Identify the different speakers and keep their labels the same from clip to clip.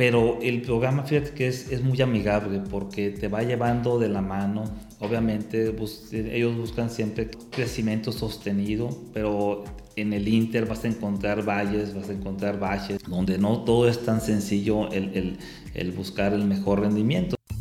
Speaker 1: pero el programa, fíjate que es, es, muy amigable porque te va llevando de la mano. Obviamente ellos buscan siempre crecimiento sostenido, pero en el Inter vas a encontrar valles, vas a encontrar valles, donde no todo es tan sencillo el, el, el buscar el mejor rendimiento.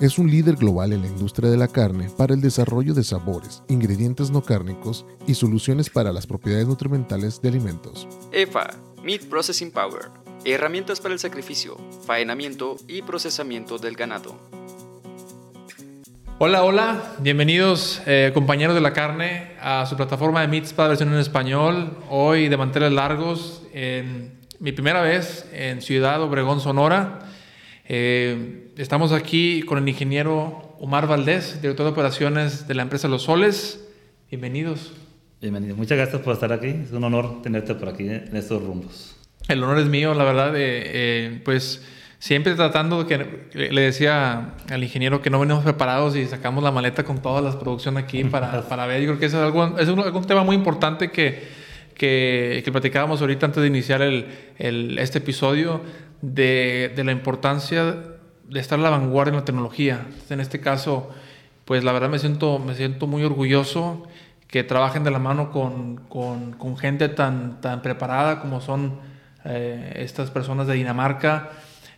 Speaker 2: es un líder global en la industria de la carne para el desarrollo de sabores, ingredientes no cárnicos y soluciones para las propiedades nutrimentales de alimentos.
Speaker 3: EFA, Meat Processing Power, herramientas para el sacrificio, faenamiento y procesamiento del ganado.
Speaker 4: Hola, hola, bienvenidos eh, compañeros de la carne a su plataforma de Meatspad versión en español. Hoy de manteles largos, en mi primera vez en Ciudad Obregón, Sonora. Eh, estamos aquí con el ingeniero Omar Valdés, director de operaciones de la empresa Los Soles. Bienvenidos.
Speaker 1: Bienvenido. Muchas gracias por estar aquí. Es un honor tenerte por aquí en estos rumbos.
Speaker 4: El honor es mío, la verdad. Eh, pues siempre tratando que le decía al ingeniero que no venimos preparados y sacamos la maleta con todas las producciones aquí para, para ver. Yo creo que es, algo, es un, tema muy importante que, que, que, platicábamos ahorita antes de iniciar el, el, este episodio de, de, la importancia de estar a la vanguardia en la tecnología. En este caso, pues la verdad me siento, me siento muy orgulloso que trabajen de la mano con, con, con gente tan, tan preparada como son eh, estas personas de Dinamarca,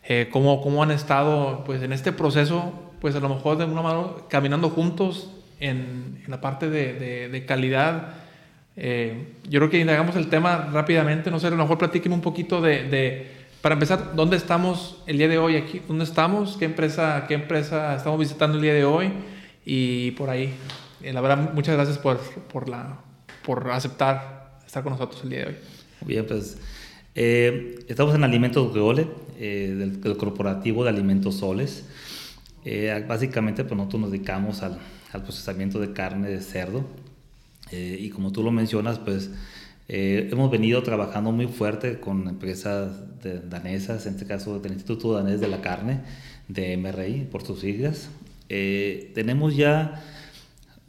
Speaker 4: eh, cómo, cómo, han estado pues, en este proceso, pues a lo mejor de una mano caminando juntos en, en la parte de, de, de calidad. Eh, yo creo que indagamos el tema rápidamente, no sé, a lo mejor platiquen un poquito de para empezar, ¿dónde estamos el día de hoy aquí? ¿Dónde estamos? ¿Qué empresa, qué empresa estamos visitando el día de hoy? Y por ahí. Eh, la verdad, muchas gracias por, por, la, por aceptar estar con nosotros el día de hoy.
Speaker 1: Bien, pues eh, estamos en Alimentos Geole, eh, del, del, corporativo de Alimentos Soles. Eh, básicamente, pues nosotros nos dedicamos al, al procesamiento de carne de cerdo. Eh, y como tú lo mencionas, pues eh, hemos venido trabajando muy fuerte con empresas de, danesas, en este caso del Instituto Danés de la Carne, de MRI, por sus siglas. Eh, tenemos ya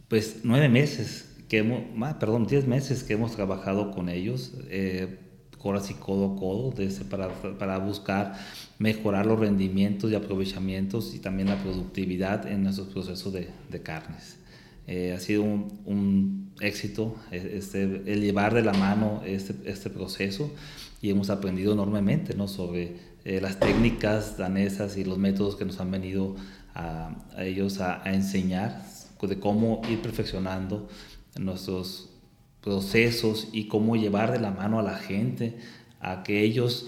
Speaker 1: pues nueve meses, que hemos, ah, perdón, diez meses que hemos trabajado con ellos, eh, y codo a codo, desde para, para buscar mejorar los rendimientos y aprovechamientos y también la productividad en nuestros procesos de, de carnes. Eh, ha sido un, éxito eh, este, el llevar de la mano este, este proceso y hemos aprendido enormemente ¿no? sobre eh, las técnicas danesas y los métodos que nos han venido a, ellos a, enseñar de cómo ir perfeccionando nuestros procesos y cómo llevar de la mano a la gente a que ellos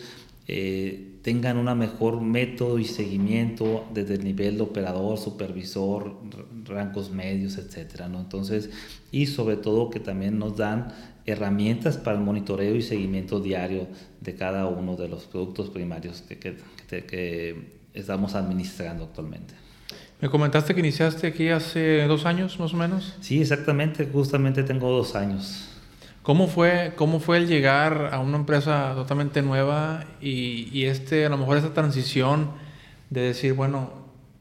Speaker 1: tengan un mejor método y seguimiento desde el nivel de operador, supervisor, rangos medios, etcétera, ¿no? Entonces, y sobre todo que también nos dan herramientas para el monitoreo y seguimiento diario de cada uno de los productos primarios que, que, que, que estamos administrando actualmente.
Speaker 4: Me comentaste que iniciaste aquí hace dos años, más o menos.
Speaker 1: Sí, exactamente, justamente tengo dos años.
Speaker 4: ¿Cómo fue, ¿Cómo fue el llegar a una empresa totalmente nueva y, y, este, a lo mejor esa transición de decir, bueno,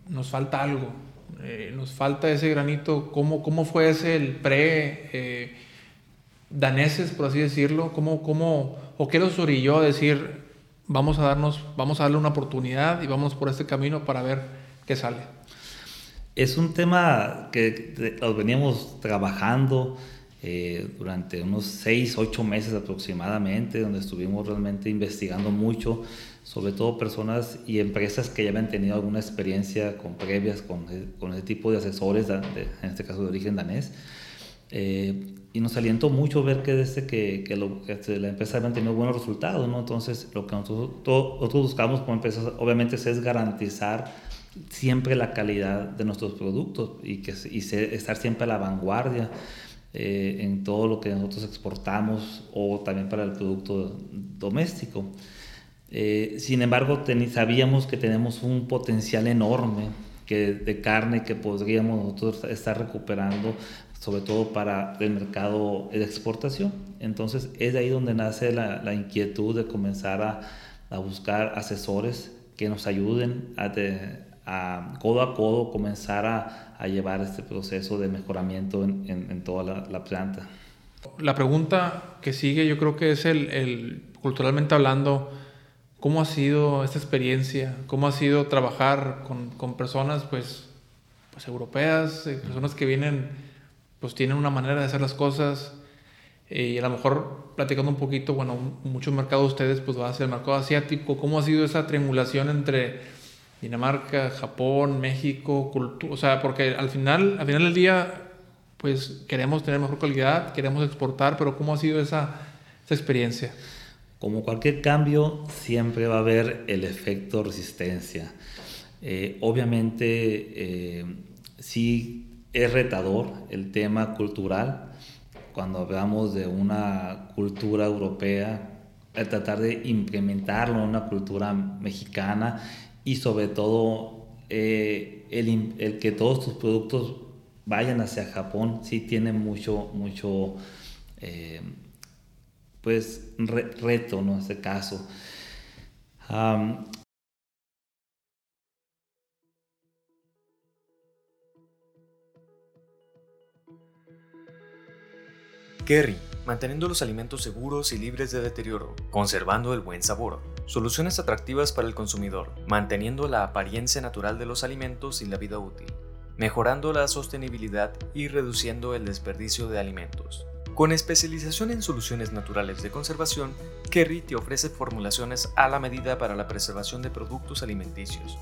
Speaker 4: nos falta algo, eh, nos falta ese granito? ¿Cómo, cómo fue ese el pre eh, daneses, por así decirlo? ¿Cómo, cómo, ¿O qué los orilló a decir, vamos a, darnos, vamos a darle una oportunidad y vamos por este camino para ver qué sale?
Speaker 1: Es un tema que los veníamos trabajando eh, durante unos 6, 8 meses aproximadamente, donde estuvimos realmente investigando mucho, sobre todo personas y empresas que ya habían tenido alguna experiencia con previas con, con ese tipo de asesores, de, en este caso de origen danés. Eh, y nos alientó mucho ver que desde que, que, lo, que la empresa había tenido buenos resultados, ¿no? Entonces, lo que nosotros, todo, nosotros buscamos como empresas, obviamente, es garantizar siempre la calidad de nuestros productos y, que, y ser, estar siempre a la vanguardia eh, en todo lo que nosotros exportamos o también para el producto doméstico. Eh, sin embargo, sabíamos que tenemos un potencial enorme que de carne que podríamos nosotros estar recuperando sobre todo para el mercado de exportación. Entonces es de ahí donde nace la, la inquietud de comenzar a, a, buscar asesores que nos ayuden a, de, a codo a codo comenzar a, a, llevar este proceso de mejoramiento en, en, en toda la, la, planta.
Speaker 4: La pregunta que sigue yo creo que es el, el, culturalmente hablando, ¿cómo ha sido esta experiencia? ¿Cómo ha sido trabajar con, con personas pues, pues europeas, eh, personas que vienen pues tienen una manera de hacer las cosas eh, y a lo mejor platicando un poquito, bueno, muchos mercados de ustedes pues va a ser el mercado asiático, ¿cómo ha sido esa triangulación entre Dinamarca, Japón, México, cultura? O sea, porque al final, al final del día pues queremos tener mejor calidad, queremos exportar, pero ¿cómo ha sido esa, esa experiencia?
Speaker 1: Como cualquier cambio, siempre va a haber el efecto resistencia. Eh, obviamente, eh, sí es retador el tema cultural cuando hablamos de una cultura europea, el tratar de implementarlo en una cultura mexicana y sobre todo eh, el, el, que todos tus productos vayan hacia Japón, sí tiene mucho, mucho, eh, pues, re, reto, ¿no? En este caso.
Speaker 3: Kerry, manteniendo los alimentos seguros y libres de deterioro, conservando el buen sabor. Soluciones atractivas para el consumidor, manteniendo la apariencia natural de los alimentos y la vida útil, mejorando la sostenibilidad y reduciendo el desperdicio de alimentos. Con especialización en soluciones naturales de conservación, Kerry te ofrece formulaciones a la medida para la preservación de productos alimenticios.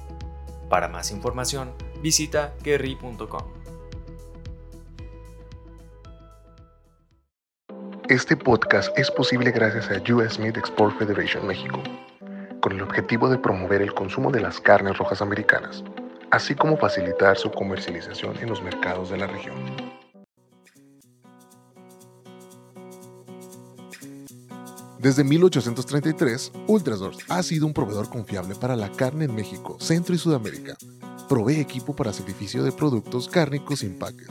Speaker 3: Para más información, visita kerry.com.
Speaker 2: Este podcast es posible gracias a US Meat Export Federation México, con el objetivo de promover el consumo de las carnes rojas americanas, así como facilitar su comercialización en los mercados de la región. Desde 1833, Ultrasource ha sido un proveedor confiable para la carne en México, Centro y Sudamérica. Provee equipo para sacrificio de productos cárnicos y empaques.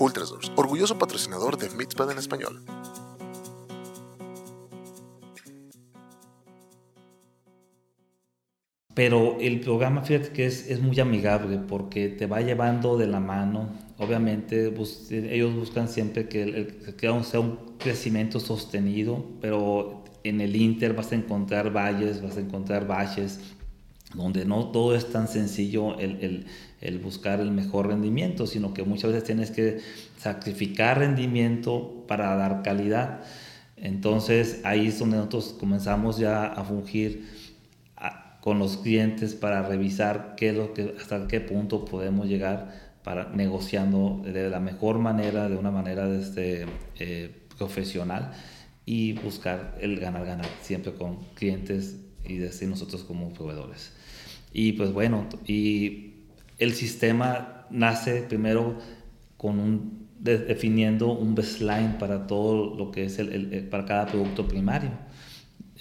Speaker 2: Ultrasource, orgulloso patrocinador de Meatpad en español.
Speaker 1: Pero el programa, fíjate que es, es, muy amigable porque te va llevando de la mano. Obviamente bus, ellos buscan siempre que, el, que sea un crecimiento sostenido, pero en el Inter vas a encontrar valles, vas a encontrar valles, donde no todo es tan sencillo el, el, el, buscar el mejor rendimiento, sino que muchas veces tienes que sacrificar rendimiento para dar calidad. Entonces ahí es donde nosotros comenzamos ya a fungir con los clientes para revisar qué es lo que, hasta qué punto podemos llegar para negociando de la mejor manera, de una manera este, eh, profesional y buscar el ganar-ganar siempre con clientes y desde nosotros como proveedores. Y pues bueno, y el sistema nace primero con un, de, definiendo un baseline para todo lo que es el, el, para cada producto primario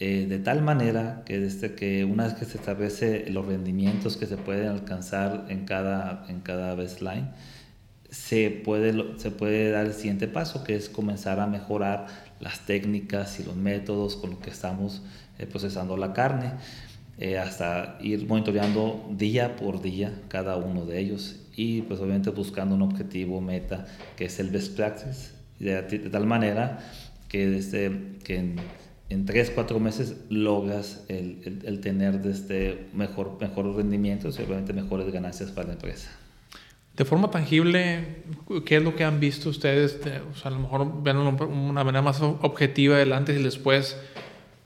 Speaker 1: eh, de tal manera que, desde que una vez que se establece los rendimientos que se pueden alcanzar en cada, en cada baseline, se puede, se puede dar el siguiente paso, que es comenzar a mejorar las técnicas y los métodos con los que estamos eh, procesando la carne, eh, hasta ir monitoreando día por día cada uno de ellos y pues obviamente buscando un objetivo meta que es el best practice, de, de tal manera que, desde, que en, en 3, 4 meses logras el, el, el tener este mejor, mejores rendimientos y obviamente mejores ganancias para la empresa.
Speaker 4: De forma tangible, ¿qué es lo que han visto ustedes? De, o sea, a lo mejor ven una manera más objetiva del antes y después,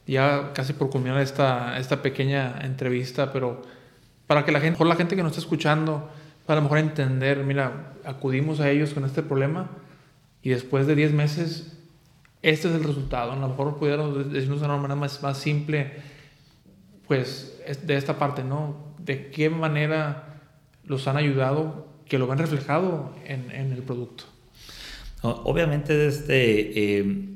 Speaker 4: ya casi por culminar esta, esta pequeña entrevista, pero para que la gente, la gente que nos está escuchando, para a lo mejor entender, mira, acudimos a ellos con este problema y después de 10 meses este es el resultado. A lo mejor pudiéramos decirnos de una manera más, simple, pues, de esta parte, ¿no? De qué manera los han ayudado, que lo ven reflejado en, el producto.
Speaker 1: Obviamente, desde, eh,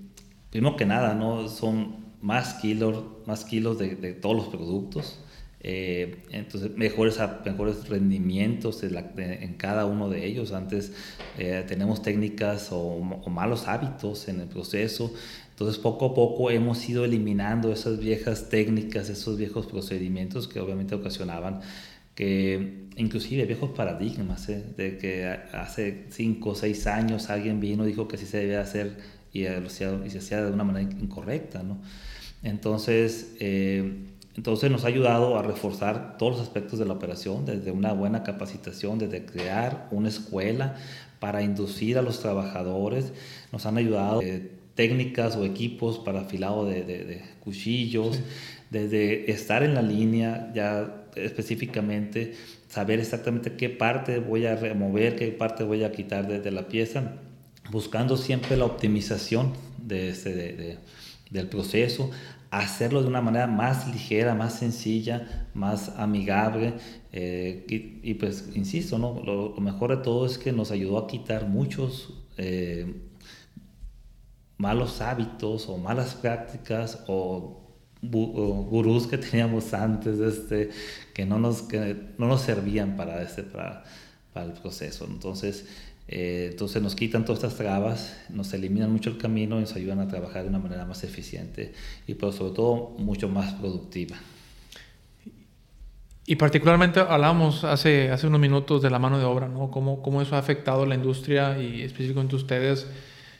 Speaker 1: primero que nada, ¿no? Son más kilos, más kilos de todos los productos. Eh, entonces mejores, mejores rendimientos en, cada uno de ellos. Antes eh, tenemos técnicas o, malos hábitos en el proceso. Entonces poco a poco hemos ido eliminando esas viejas técnicas, esos viejos procedimientos que obviamente ocasionaban que inclusive viejos paradigmas, ¿eh? de que hace 5 o 6 años alguien vino y dijo que así se debía hacer y, y se hacía de una manera incorrecta. ¿no? Entonces, entonces nos ha ayudado a reforzar todos los aspectos de la operación, desde una buena capacitación, desde crear una escuela para inducir a los trabajadores, nos han ayudado eh, técnicas o equipos para afilado de, cuchillos, desde estar en la línea ya específicamente, saber exactamente qué parte voy a remover, qué parte voy a quitar desde la pieza, buscando siempre la optimización de este, del proceso, hacerlo de una manera más ligera, más sencilla, más amigable. Eh, y, pues, insisto, ¿no? Lo, mejor de todo es que nos ayudó a quitar muchos eh, malos hábitos o malas prácticas o, gurús que teníamos antes este, que, no nos, que no nos servían para, este, para, para el proceso. Entonces, eh, entonces nos quitan todas estas trabas, nos eliminan mucho el camino y nos ayudan a trabajar de una manera más eficiente y pero sobre todo mucho más productiva.
Speaker 4: Y particularmente hablamos hace, hace unos minutos de la mano de obra, ¿no? Cómo, cómo eso ha afectado la industria y específicamente ustedes.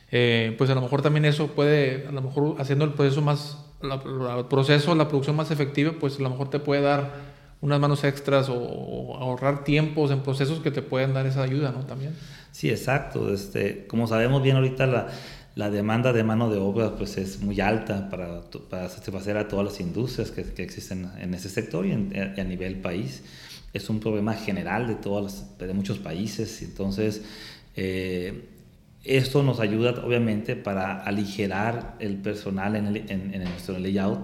Speaker 4: Eh, pues a lo mejor también eso puede, a lo mejor haciendo el proceso más, el proceso, la producción más efectiva, pues a lo mejor te puede dar unas manos extras o, ahorrar tiempos en procesos que te pueden dar esa ayuda, ¿no? También.
Speaker 1: Sí, exacto. Este, como sabemos bien ahorita la, la demanda de mano de obra pues es muy alta para, para satisfacer a todas las industrias que, que existen en ese sector y, a nivel país. Es un problema general de, todas de muchos países. Entonces, eh, esto nos ayuda obviamente para aligerar el personal en, el, en, en nuestro layout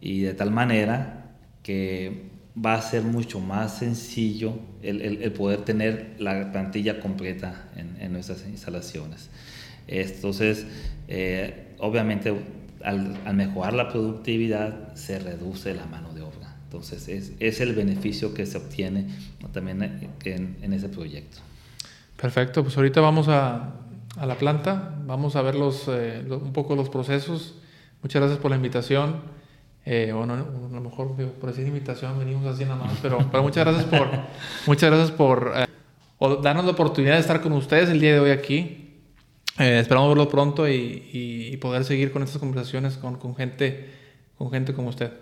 Speaker 1: y de tal manera que va a ser mucho más sencillo el, el, poder tener la plantilla completa en, en nuestras instalaciones. Entonces, eh, obviamente, al, al, mejorar la productividad, se reduce la mano de obra. Entonces, es, es el beneficio que se obtiene también en, en, ese proyecto.
Speaker 4: Perfecto, pues ahorita vamos a, a la planta, vamos a ver los, eh, un poco los procesos. Muchas gracias por la invitación. Eh, bueno, a lo mejor por decir invitación venimos así nada más, pero, pero muchas gracias por, muchas gracias por eh, darnos la oportunidad de estar con ustedes el día de hoy aquí. Eh, esperamos verlo pronto y, y, poder seguir con estas conversaciones con, con, gente, con gente como usted.